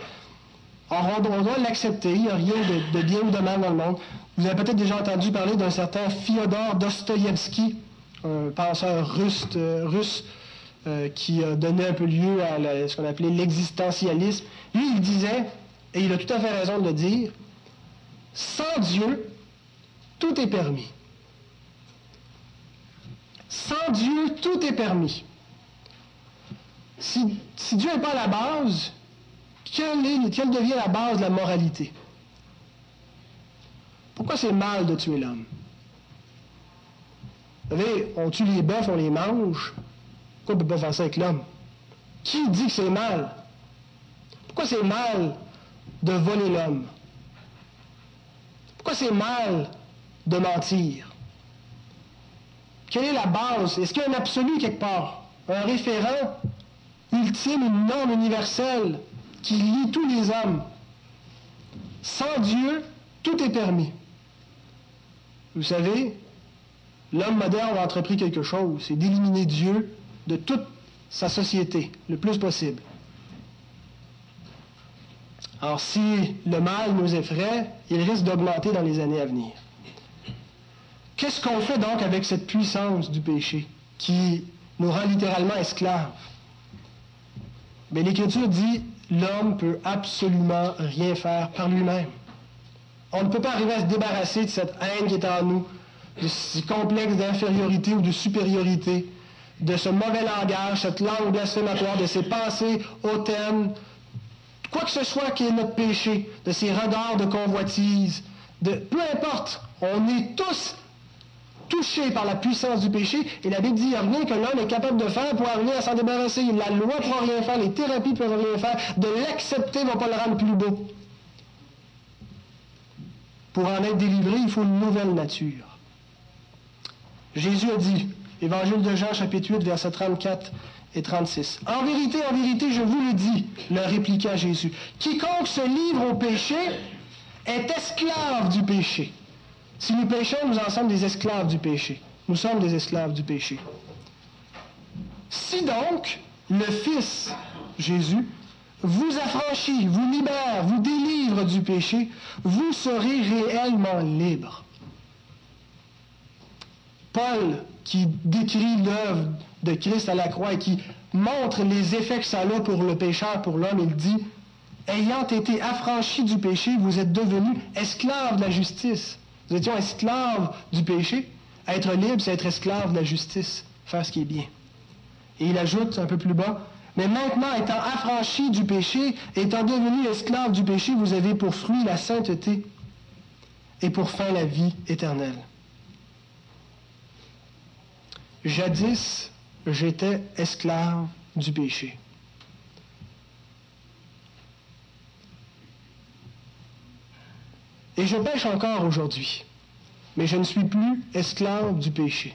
on, doit l'accepter. Il n'y a rien de, bien ou de mal dans le monde. Vous avez peut-être déjà entendu parler d'un certain Fyodor Dostoïevski, un penseur russe, euh, russe euh, qui a donné un peu lieu à ce qu'on appelait l'existentialisme. Lui, il disait, et il a tout à fait raison de le dire, sans Dieu, tout est permis. Sans Dieu, tout est permis. Si, Dieu n'est pas la base, quelle, est, quelle devient la base de la moralité? Pourquoi c'est mal de tuer l'homme? Vous savez, on tue les bœufs, on les mange. Pourquoi on ne peut pas faire ça avec l'homme? Qui dit que c'est mal? Pourquoi c'est mal de voler l'homme? Pourquoi c'est mal de mentir? Quelle est la base? Est-ce qu'il y a un absolu quelque part? Un référent ultime, une norme universelle qui lie tous les hommes? Sans Dieu, tout est permis. Vous savez, l'homme moderne a entrepris quelque chose, c'est d'éliminer Dieu de toute sa société, le plus possible. Alors si le mal nous effraie, il risque d'augmenter dans les années à venir. Qu'est-ce qu'on fait donc avec cette puissance du péché qui nous rend littéralement esclaves? Mais l'Écriture dit, l'homme peut absolument rien faire par lui-même. On ne peut pas arriver à se débarrasser de cette haine qui est en nous, de ce complexe d'infériorité ou de supériorité, de ce mauvais langage, cette langue blasphématoire, de ces pensées hautaines, quoi que ce soit qui est notre péché, de ces regards de convoitise, de peu importe, on est tous touchés par la puissance du péché, et la Bible dit, il n'y a rien que l'homme est capable de faire pour arriver à s'en débarrasser. La loi ne pourra rien faire, les thérapies ne peuvent rien faire, de l'accepter ne va pas le rendre plus beau. Pour en être délivré, il faut une nouvelle nature. Jésus a dit, Évangile de Jean, chapitre 8, versets 34 et 36. En vérité, en vérité, je vous le dis, leur répliqua Jésus, quiconque se livre au péché est esclave du péché. Si nous péchons, nous en sommes des esclaves du péché. Nous sommes des esclaves du péché. Si donc le Fils, Jésus, vous affranchit, vous libère, vous délivre du péché, vous serez réellement libre. Paul, qui décrit l'œuvre de Christ à la croix et qui montre les effets que ça a pour le pécheur, pour l'homme, il dit, ayant été affranchi du péché, vous êtes devenus esclaves de la justice. Nous étions esclaves du péché. Être libre, c'est être esclave de la justice, faire ce qui est bien. Et il ajoute un peu plus bas, mais maintenant, étant affranchi du péché, étant devenu esclave du péché, vous avez pour fruit la sainteté et pour fin la vie éternelle. Jadis, j'étais esclave du péché. Et je pêche encore aujourd'hui, mais je ne suis plus esclave du péché.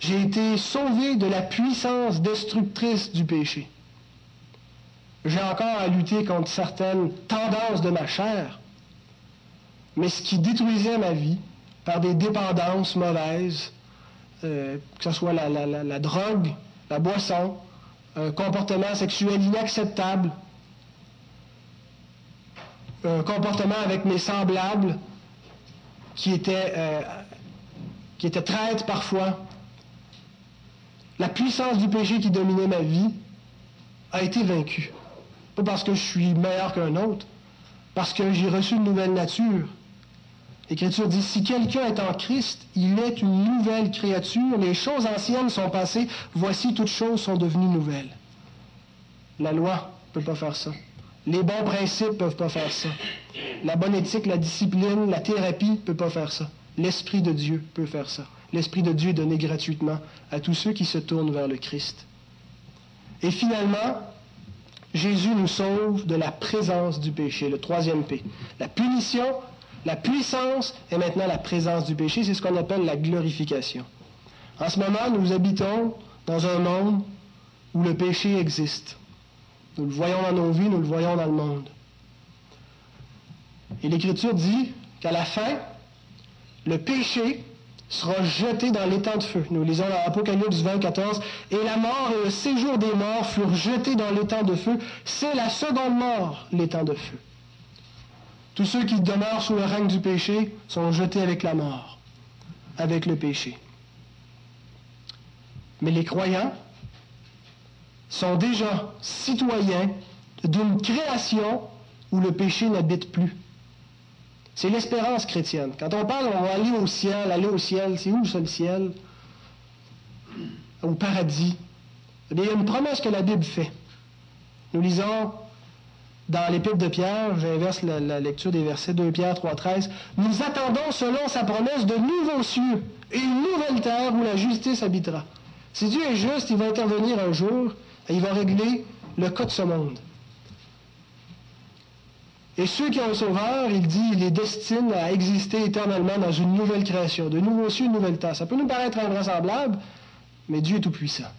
J'ai été sauvé de la puissance destructrice du péché. J'ai encore à lutter contre certaines tendances de ma chair, mais ce qui détruisait ma vie par des dépendances mauvaises, euh, que ce soit la, drogue, la boisson, un comportement sexuel inacceptable, un comportement avec mes semblables qui étaient, euh, qui parfois, la puissance du péché qui dominait ma vie a été vaincue. Pas parce que je suis meilleur qu'un autre, parce que j'ai reçu une nouvelle nature. L'Écriture dit, si quelqu'un est en Christ, il est une nouvelle créature, les choses anciennes sont passées, voici toutes choses sont devenues nouvelles. La loi ne peut pas faire ça. Les bons principes ne peuvent pas faire ça. La bonne éthique, la discipline, la thérapie ne peut pas faire ça. L'Esprit de Dieu peut faire ça l'Esprit de Dieu est donné gratuitement à tous ceux qui se tournent vers le Christ. Et finalement, Jésus nous sauve de la présence du péché, le troisième P. La punition, la puissance et maintenant la présence du péché, c'est ce qu'on appelle la glorification. En ce moment, nous habitons dans un monde où le péché existe. Nous le voyons dans nos vies, nous le voyons dans le monde. Et l'Écriture dit qu'à la fin, le péché sera jeté dans l'étang de feu. Nous lisons dans Apocalypse 20, 14. Et la mort et le séjour des morts furent jetés dans l'étang de feu. C'est la seconde mort, l'étang de feu. Tous ceux qui demeurent sous le règne du péché sont jetés avec la mort, avec le péché. Mais les croyants sont déjà citoyens d'une création où le péché n'habite plus. C'est l'espérance chrétienne. Quand on parle, on va aller au ciel, aller au ciel, c'est où ça le ciel? Au paradis. Eh il y a une promesse que la Bible fait. Nous lisons dans l'Épître de Pierre, j'inverse la, la, lecture des versets 2 Pierre 3, 13, nous attendons selon sa promesse de nouveaux cieux et une nouvelle terre où la justice habitera. Si Dieu est juste, il va intervenir un jour il va régler le cas de ce monde. Et ceux qui ont le Sauveur, il dit, il les destine à exister éternellement dans une nouvelle création, de nouveaux cieux, une nouvelle terre. Ça peut nous paraître invraisemblable, mais Dieu est tout-puissant.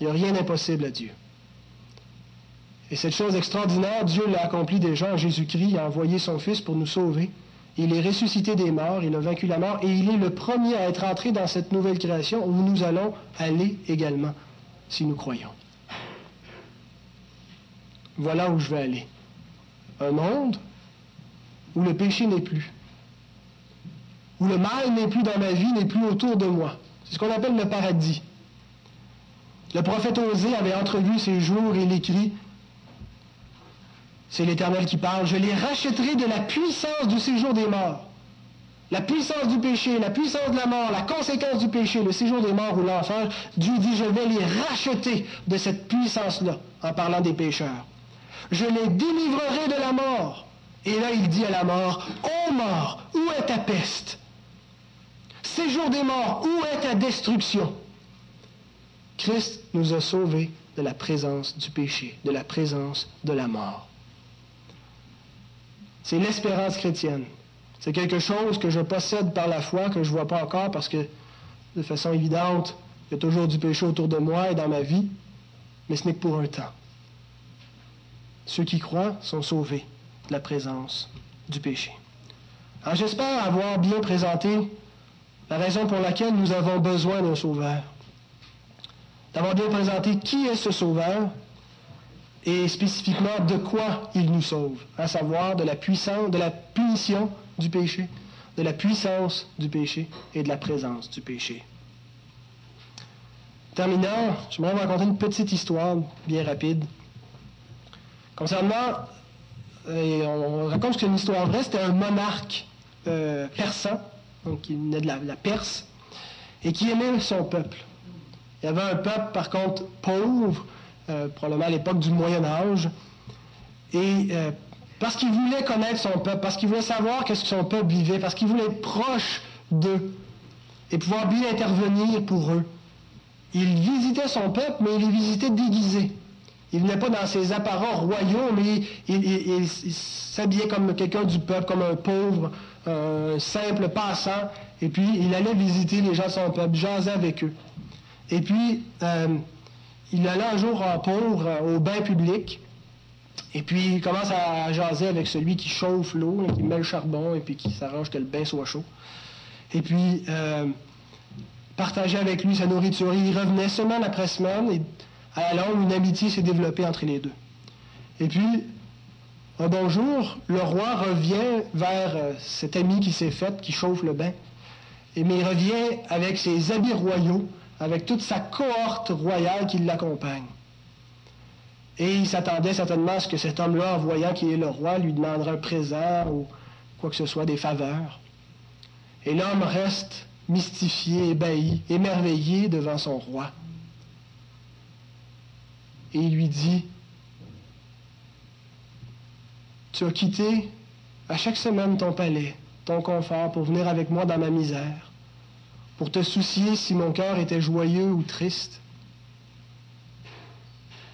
Il n'y a rien d'impossible à Dieu. Et cette chose extraordinaire, Dieu l'a accompli déjà en Jésus-Christ, il a envoyé son Fils pour nous sauver. Il est ressuscité des morts, il a vaincu la mort, et il est le premier à être entré dans cette nouvelle création où nous allons aller également, si nous croyons. Voilà où je vais aller. Un monde où le péché n'est plus, où le mal n'est plus dans ma vie, n'est plus autour de moi. C'est ce qu'on appelle le paradis. Le prophète Osée avait entrevu ces jours et l'écrit c'est l'Éternel qui parle. Je les rachèterai de la puissance du séjour des morts. La puissance du péché, la puissance de la mort, la conséquence du péché, le séjour des morts ou l'enfer, Dieu dit, je vais les racheter de cette puissance-là, en parlant des pécheurs. Je les délivrerai de la mort. Et là, il dit à la mort, Ô mort, où est ta peste? Séjour des morts, où est ta destruction? Christ nous a sauvés de la présence du péché, de la présence de la mort. C'est l'espérance chrétienne. C'est quelque chose que je possède par la foi, que je ne vois pas encore parce que, de façon évidente, il y a toujours du péché autour de moi et dans ma vie, mais ce n'est que pour un temps. Ceux qui croient sont sauvés de la présence du péché. Alors j'espère avoir bien présenté la raison pour laquelle nous avons besoin d'un sauveur. D'avoir bien présenté qui est ce sauveur, et spécifiquement de quoi il nous sauve, à savoir de la puissance, de la punition du péché, de la puissance du péché et de la présence du péché. Terminant, je vous raconter une petite histoire bien rapide. Concernant, et on raconte que c'est une histoire vraie, c'était un monarque euh, persan, donc qui venait de la, Perse, et qui aimait son peuple. Il y avait un peuple, par contre, pauvre, euh, probablement à l'époque du Moyen Âge. Et euh, parce qu'il voulait connaître son peuple, parce qu'il voulait savoir qu'est-ce que son peuple vivait, parce qu'il voulait être proche d'eux et pouvoir bien intervenir pour eux. Il visitait son peuple, mais il les visitait déguisés. Il venait pas dans ses apparats royaux, mais il, s'habillait comme quelqu'un du peuple, comme un pauvre, un simple passant. Et puis, il allait visiter les gens de son peuple, jaser avec eux. Et puis, euh, il allait un jour en pauvre euh, au bain public. Et puis, il commence à jaser avec celui qui chauffe l'eau, qui met le charbon et puis qui s'arrange que le bain soit chaud. Et puis, euh, partager avec lui sa nourriture. Il revenait semaine après semaine et à la longue, une amitié s'est développée entre les deux. Et puis, un bon jour, le roi revient vers euh, cet ami qui s'est fait, qui chauffe le bain. Et, mais il revient avec ses habits royaux, avec toute sa cohorte royale qui l'accompagne. Et il s'attendait certainement à ce que cet homme-là, en voyant qu'il est le roi, lui demanderait un présent ou quoi que ce soit, des faveurs. Et l'homme reste mystifié, ébahi, émerveillé devant son roi. Et il lui dit, tu as quitté à chaque semaine ton palais, ton confort, pour venir avec moi dans ma misère pour te soucier si mon cœur était joyeux ou triste.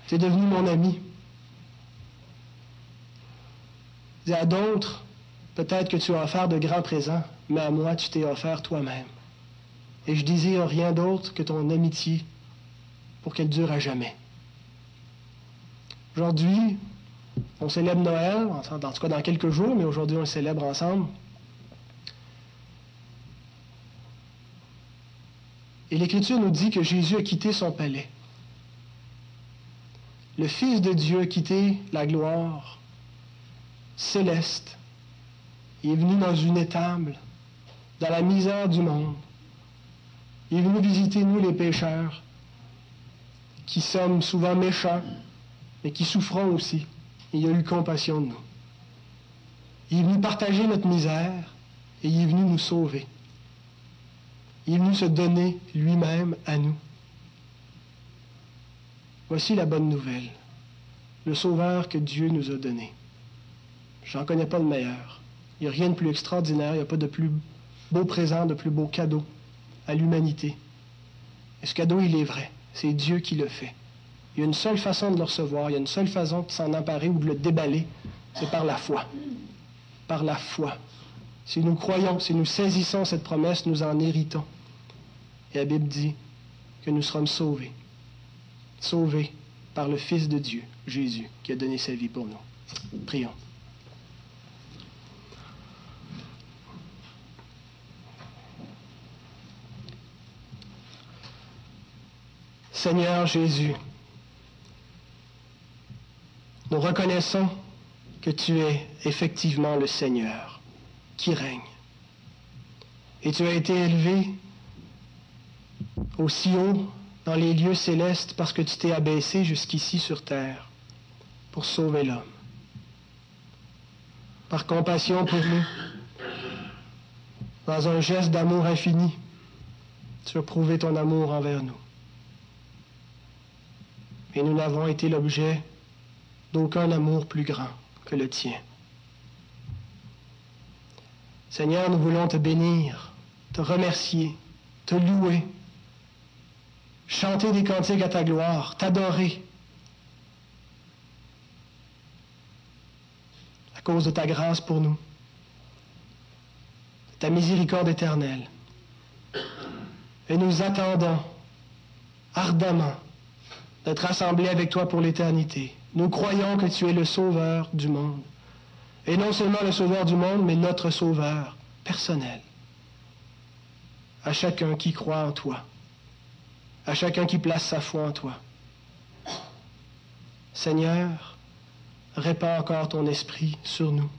Tu es devenu mon ami. Et à d'autres, peut-être que tu as offert de grands présents, mais à moi, tu t'es offert toi-même. Et je désire rien d'autre que ton amitié pour qu'elle dure à jamais. Aujourd'hui, on célèbre Noël, en tout cas dans quelques jours, mais aujourd'hui on le célèbre ensemble. Et l'Écriture nous dit que Jésus a quitté son palais. Le Fils de Dieu a quitté la gloire céleste. Il est venu dans une étable, dans la misère du monde. Il est venu visiter nous les pécheurs, qui sommes souvent méchants, mais qui souffrons aussi. il a eu compassion de nous. Il est venu partager notre misère et il est venu nous sauver. Il est venu se donner lui-même à nous. Voici la bonne nouvelle, le sauveur que Dieu nous a donné. J'en connais pas le meilleur. Il n'y a rien de plus extraordinaire, il n'y a pas de plus beau présent, de plus beau cadeau à l'humanité. Et ce cadeau, il est vrai. C'est Dieu qui le fait. Il y a une seule façon de le recevoir, il y a une seule façon de s'en emparer ou de le déballer, c'est par la foi. Par la foi. Si nous croyons, si nous saisissons cette promesse, nous en héritons. Et la Bible dit que nous serons sauvés. Sauvés par le Fils de Dieu, Jésus, qui a donné sa vie pour nous. Prions. Seigneur Jésus, nous reconnaissons que tu es effectivement le Seigneur qui règne. Et tu as été élevé aussi haut dans les lieux célestes parce que tu t'es abaissé jusqu'ici sur terre pour sauver l'homme. Par compassion pour nous, dans un geste d'amour infini, tu as prouvé ton amour envers nous et nous n'avons été l'objet d'aucun amour plus grand que le tien. Seigneur, nous voulons te bénir, te remercier, te louer, chanter des cantiques à ta gloire, t'adorer, à cause de ta grâce pour nous, ta miséricorde éternelle. Et nous attendons ardemment d'être assemblés avec toi pour l'éternité. Nous croyons que tu es le sauveur du monde. Et non seulement le sauveur du monde, mais notre sauveur personnel. À chacun qui croit en toi. À chacun qui place sa foi en toi. Seigneur, répands encore ton esprit sur nous,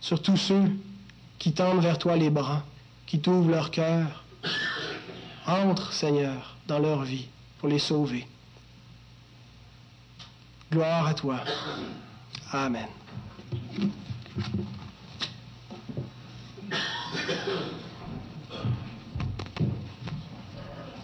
sur tous ceux qui tendent vers toi les bras, qui t'ouvrent leur cœur. Entre, Seigneur, dans leur vie pour les sauver. Gloire à toi. Amen.